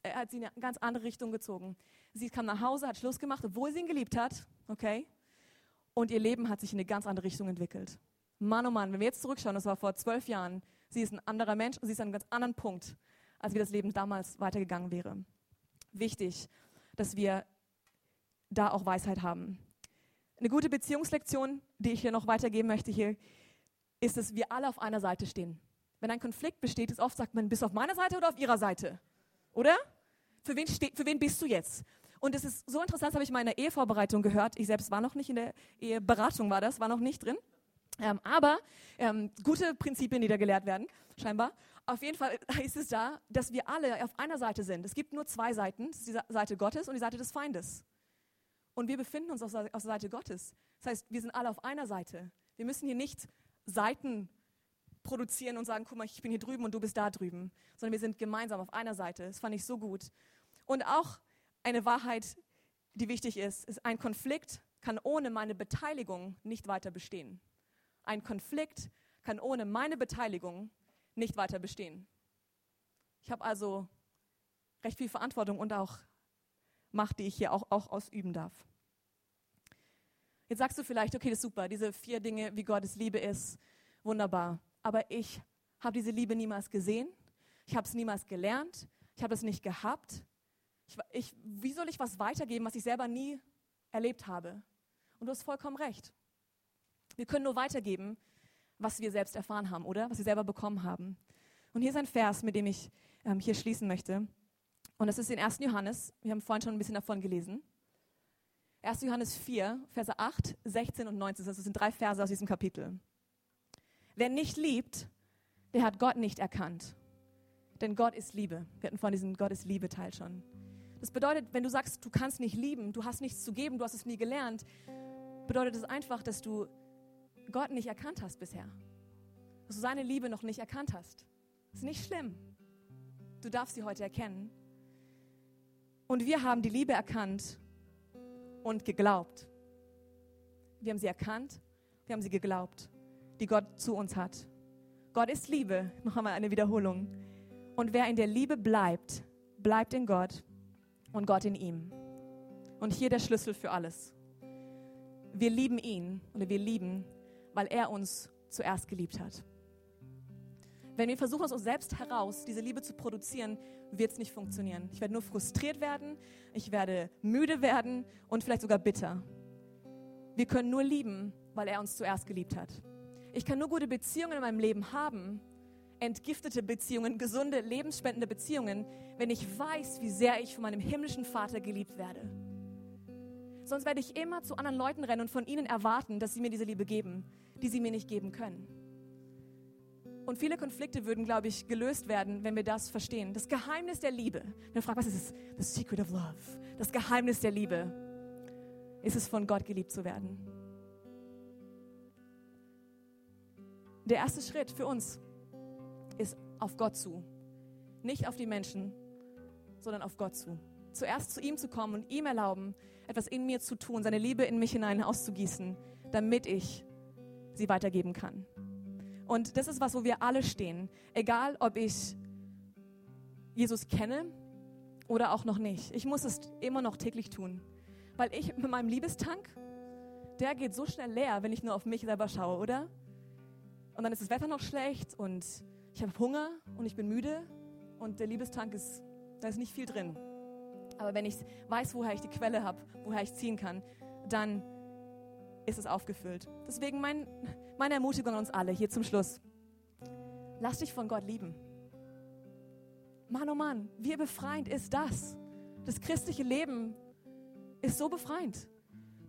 Er hat sie in eine ganz andere Richtung gezogen. Sie kam nach Hause, hat Schluss gemacht, obwohl sie ihn geliebt hat, okay? Und ihr Leben hat sich in eine ganz andere Richtung entwickelt. Mann, oh Mann, wenn wir jetzt zurückschauen, das war vor zwölf Jahren, sie ist ein anderer Mensch und sie ist an einem ganz anderen Punkt, als wie das Leben damals weitergegangen wäre. Wichtig, dass wir da auch Weisheit haben. Eine gute Beziehungslektion, die ich hier noch weitergeben möchte, hier, ist, dass wir alle auf einer Seite stehen. Wenn ein Konflikt besteht, ist oft sagt man, bist du auf meiner Seite oder auf ihrer Seite? Oder? Für wen, ste für wen bist du jetzt? Und es ist so interessant, das habe ich in meiner Ehevorbereitung gehört. Ich selbst war noch nicht in der Eheberatung, war das, war noch nicht drin. Ähm, aber ähm, gute Prinzipien, die da gelehrt werden, scheinbar. Auf jeden Fall ist es da, dass wir alle auf einer Seite sind. Es gibt nur zwei Seiten, die Seite Gottes und die Seite des Feindes. Und wir befinden uns auf, der Seite Gottes. Das heißt, wir sind alle auf einer Seite. Wir müssen hier nicht Seiten produzieren und sagen, guck mal, ich bin hier drüben und du bist da drüben, sondern wir sind gemeinsam auf einer Seite. Das fand ich so gut. Und auch eine Wahrheit, die wichtig ist, ist, ein Konflikt kann ohne meine Beteiligung nicht weiter bestehen. Ein Konflikt kann ohne meine Beteiligung nicht weiter bestehen. Ich habe also recht viel Verantwortung und auch Macht, die ich hier auch, auch ausüben darf. Jetzt sagst du vielleicht, okay, das ist super, diese vier Dinge, wie Gottes Liebe ist, wunderbar. Aber ich habe diese Liebe niemals gesehen, ich habe es niemals gelernt, ich habe es nicht gehabt. Ich, ich, wie soll ich was weitergeben, was ich selber nie erlebt habe? Und du hast vollkommen recht. Wir können nur weitergeben, was wir selbst erfahren haben, oder? Was wir selber bekommen haben. Und hier ist ein Vers, mit dem ich ähm, hier schließen möchte. Und das ist in 1. Johannes. Wir haben vorhin schon ein bisschen davon gelesen. 1. Johannes 4, Verse 8, 16 und 19. Das sind drei Verse aus diesem Kapitel. Wer nicht liebt, der hat Gott nicht erkannt. Denn Gott ist Liebe. Wir hatten vorhin diesen Gott ist Liebe-Teil schon. Das bedeutet, wenn du sagst, du kannst nicht lieben, du hast nichts zu geben, du hast es nie gelernt, bedeutet es einfach, dass du Gott nicht erkannt hast bisher. Dass du seine Liebe noch nicht erkannt hast. Das ist nicht schlimm. Du darfst sie heute erkennen. Und wir haben die Liebe erkannt und geglaubt. Wir haben sie erkannt, wir haben sie geglaubt, die Gott zu uns hat. Gott ist Liebe. Noch einmal eine Wiederholung. Und wer in der Liebe bleibt, bleibt in Gott und Gott in ihm. Und hier der Schlüssel für alles. Wir lieben ihn oder wir lieben, weil er uns zuerst geliebt hat. Wenn wir versuchen, aus uns selbst heraus diese Liebe zu produzieren, wird es nicht funktionieren. Ich werde nur frustriert werden, ich werde müde werden und vielleicht sogar bitter. Wir können nur lieben, weil er uns zuerst geliebt hat. Ich kann nur gute Beziehungen in meinem Leben haben, entgiftete Beziehungen, gesunde, lebensspendende Beziehungen, wenn ich weiß, wie sehr ich von meinem himmlischen Vater geliebt werde. Sonst werde ich immer zu anderen Leuten rennen und von ihnen erwarten, dass sie mir diese Liebe geben, die sie mir nicht geben können. Und viele Konflikte würden, glaube ich, gelöst werden, wenn wir das verstehen. Das Geheimnis der Liebe. Wenn du fragst, was ist es? The secret of love. Das Geheimnis der Liebe ist es, von Gott geliebt zu werden. Der erste Schritt für uns ist auf Gott zu. Nicht auf die Menschen, sondern auf Gott zu. Zuerst zu ihm zu kommen und ihm erlauben, etwas in mir zu tun, seine Liebe in mich hinein auszugießen, damit ich sie weitergeben kann. Und das ist was, wo wir alle stehen. Egal, ob ich Jesus kenne oder auch noch nicht. Ich muss es immer noch täglich tun. Weil ich mit meinem Liebestank, der geht so schnell leer, wenn ich nur auf mich selber schaue, oder? Und dann ist das Wetter noch schlecht und ich habe Hunger und ich bin müde und der Liebestank ist, da ist nicht viel drin. Aber wenn ich weiß, woher ich die Quelle habe, woher ich ziehen kann, dann ist es aufgefüllt. Deswegen mein, meine Ermutigung an uns alle hier zum Schluss. Lass dich von Gott lieben. Mann, oh Mann, wie befreiend ist das? Das christliche Leben ist so befreiend.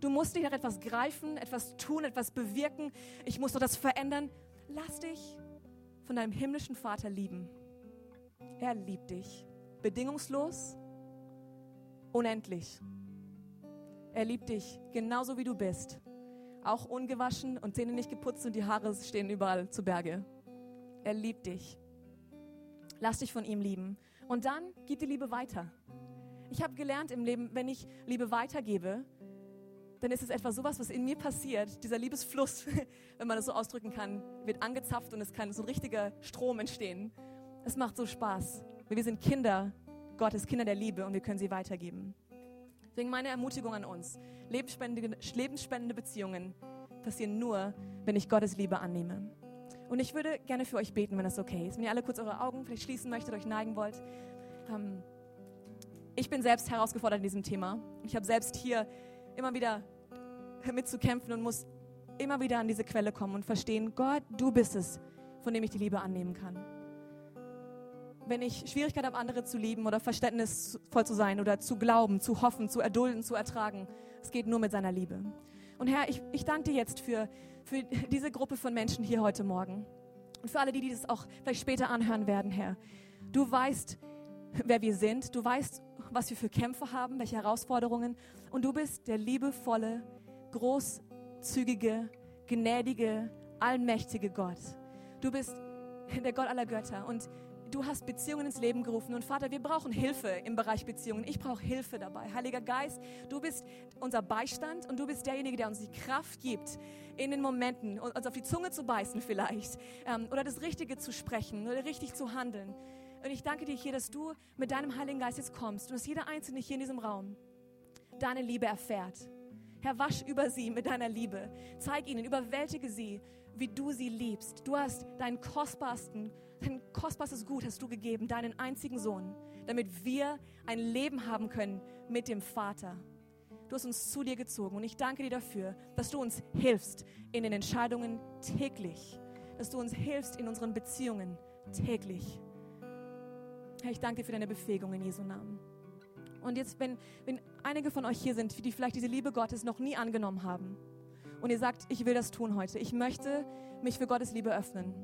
Du musst nicht nach etwas greifen, etwas tun, etwas bewirken. Ich muss doch das verändern. Lass dich von deinem himmlischen Vater lieben. Er liebt dich. Bedingungslos, unendlich. Er liebt dich genauso wie du bist. Auch ungewaschen und Zähne nicht geputzt und die Haare stehen überall zu Berge. Er liebt dich. Lass dich von ihm lieben. Und dann gib die Liebe weiter. Ich habe gelernt im Leben, wenn ich Liebe weitergebe, dann ist es etwa sowas, was in mir passiert. Dieser Liebesfluss, wenn man das so ausdrücken kann, wird angezapft und es kann so ein richtiger Strom entstehen. Es macht so Spaß. Wir sind Kinder Gottes, Kinder der Liebe und wir können sie weitergeben. Deswegen meine Ermutigung an uns. Lebensspendende, lebensspendende Beziehungen passieren nur, wenn ich Gottes Liebe annehme. Und ich würde gerne für euch beten, wenn das okay ist. Wenn ihr alle kurz eure Augen vielleicht schließen möchtet, euch neigen wollt. Ähm, ich bin selbst herausgefordert in diesem Thema. Ich habe selbst hier immer wieder mitzukämpfen und muss immer wieder an diese Quelle kommen und verstehen, Gott, du bist es, von dem ich die Liebe annehmen kann. Wenn ich Schwierigkeit habe, andere zu lieben oder verständnisvoll zu sein oder zu glauben, zu hoffen, zu erdulden, zu ertragen, es geht nur mit seiner Liebe. Und Herr, ich, ich danke dir jetzt für, für diese Gruppe von Menschen hier heute Morgen und für alle, die, die das auch vielleicht später anhören werden, Herr. Du weißt, wer wir sind, du weißt, was wir für Kämpfe haben, welche Herausforderungen. Und du bist der liebevolle, großzügige, gnädige, allmächtige Gott. Du bist der Gott aller Götter. Und du hast Beziehungen ins Leben gerufen. Und Vater, wir brauchen Hilfe im Bereich Beziehungen. Ich brauche Hilfe dabei. Heiliger Geist, du bist unser Beistand und du bist derjenige, der uns die Kraft gibt, in den Momenten uns auf die Zunge zu beißen vielleicht ähm, oder das Richtige zu sprechen oder richtig zu handeln. Und ich danke dir hier, dass du mit deinem Heiligen Geist jetzt kommst und dass jeder Einzelne hier in diesem Raum deine Liebe erfährt. Herr, wasch über sie mit deiner Liebe. Zeig ihnen, überwältige sie, wie du sie liebst. Du hast deinen kostbarsten, dein kostbarstes Gut hast du gegeben, deinen einzigen Sohn, damit wir ein Leben haben können mit dem Vater. Du hast uns zu dir gezogen und ich danke dir dafür, dass du uns hilfst in den Entscheidungen täglich, dass du uns hilfst in unseren Beziehungen täglich. Herr, ich danke dir für deine Befähigung in Jesu Namen. Und jetzt, wenn, wenn einige von euch hier sind, die vielleicht diese Liebe Gottes noch nie angenommen haben und ihr sagt, ich will das tun heute, ich möchte mich für Gottes Liebe öffnen,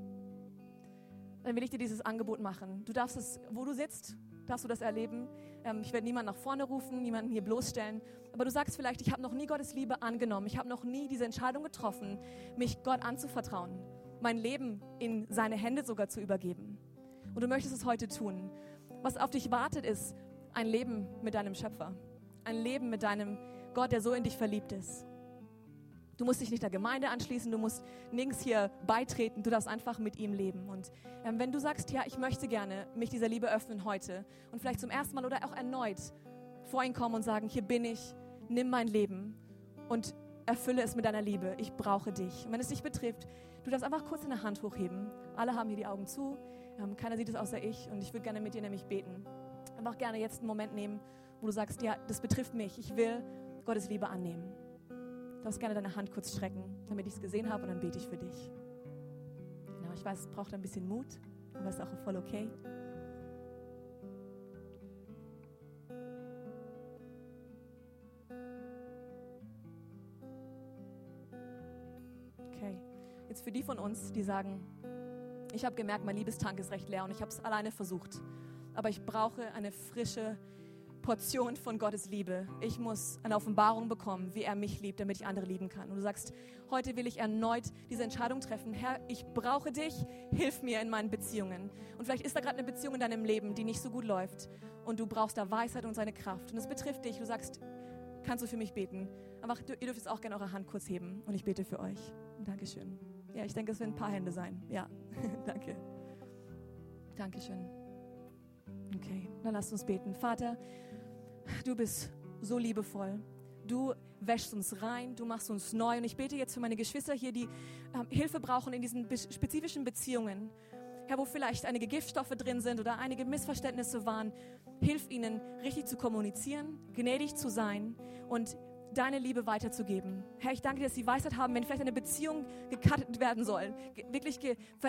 dann will ich dir dieses Angebot machen. Du darfst es, wo du sitzt, darfst du das erleben. Ähm, ich werde niemanden nach vorne rufen, niemanden hier bloßstellen. Aber du sagst vielleicht, ich habe noch nie Gottes Liebe angenommen. Ich habe noch nie diese Entscheidung getroffen, mich Gott anzuvertrauen, mein Leben in seine Hände sogar zu übergeben. Und du möchtest es heute tun. Was auf dich wartet, ist ein Leben mit deinem Schöpfer. Ein Leben mit deinem Gott, der so in dich verliebt ist. Du musst dich nicht der Gemeinde anschließen, du musst nirgends hier beitreten, du darfst einfach mit ihm leben. Und ähm, wenn du sagst, ja, ich möchte gerne mich dieser Liebe öffnen heute und vielleicht zum ersten Mal oder auch erneut vor ihn kommen und sagen, hier bin ich, nimm mein Leben und erfülle es mit deiner Liebe, ich brauche dich. Und wenn es dich betrifft, du darfst einfach kurz deine Hand hochheben. Alle haben hier die Augen zu. Ähm, keiner sieht es außer ich und ich würde gerne mit dir nämlich beten. Einfach gerne jetzt einen Moment nehmen, wo du sagst, ja, das betrifft mich. Ich will Gottes Liebe annehmen. Du darfst gerne deine Hand kurz strecken, damit ich es gesehen habe und dann bete ich für dich. Genau, ich weiß, es braucht ein bisschen Mut, aber es ist auch voll okay. Okay, jetzt für die von uns, die sagen, ich habe gemerkt, mein Liebestank ist recht leer und ich habe es alleine versucht, aber ich brauche eine frische Portion von Gottes Liebe. Ich muss eine Offenbarung bekommen, wie er mich liebt, damit ich andere lieben kann. Und du sagst, heute will ich erneut diese Entscheidung treffen. Herr, ich brauche dich, hilf mir in meinen Beziehungen. Und vielleicht ist da gerade eine Beziehung in deinem Leben, die nicht so gut läuft. Und du brauchst da Weisheit und seine Kraft. Und es betrifft dich. Du sagst, kannst du für mich beten? Aber ihr dürft jetzt auch gerne eure Hand kurz heben. Und ich bete für euch. Dankeschön. Ja, ich denke, es werden ein paar Hände sein. Ja, danke. Dankeschön. Okay, dann lasst uns beten. Vater, du bist so liebevoll. Du wäschst uns rein, du machst uns neu. Und ich bete jetzt für meine Geschwister hier, die ähm, Hilfe brauchen in diesen be spezifischen Beziehungen. Herr, wo vielleicht einige Giftstoffe drin sind oder einige Missverständnisse waren. Hilf ihnen, richtig zu kommunizieren, gnädig zu sein und deine Liebe weiterzugeben. Herr, ich danke dir, dass sie Weisheit haben, wenn vielleicht eine Beziehung gekattet werden soll, wirklich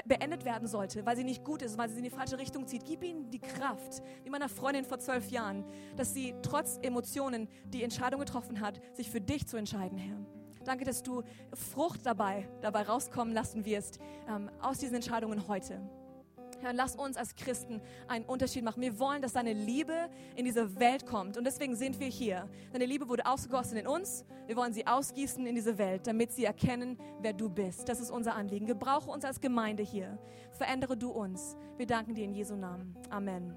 beendet werden sollte, weil sie nicht gut ist, weil sie in die falsche Richtung zieht. Gib ihnen die Kraft, wie meiner Freundin vor zwölf Jahren, dass sie trotz Emotionen die Entscheidung getroffen hat, sich für dich zu entscheiden, Herr. Danke, dass du Frucht dabei, dabei rauskommen lassen wirst ähm, aus diesen Entscheidungen heute. Herr, lass uns als Christen einen Unterschied machen. Wir wollen, dass deine Liebe in diese Welt kommt. Und deswegen sind wir hier. Deine Liebe wurde ausgegossen in uns. Wir wollen sie ausgießen in diese Welt, damit sie erkennen, wer du bist. Das ist unser Anliegen. Gebrauche uns als Gemeinde hier. Verändere du uns. Wir danken dir in Jesu Namen. Amen.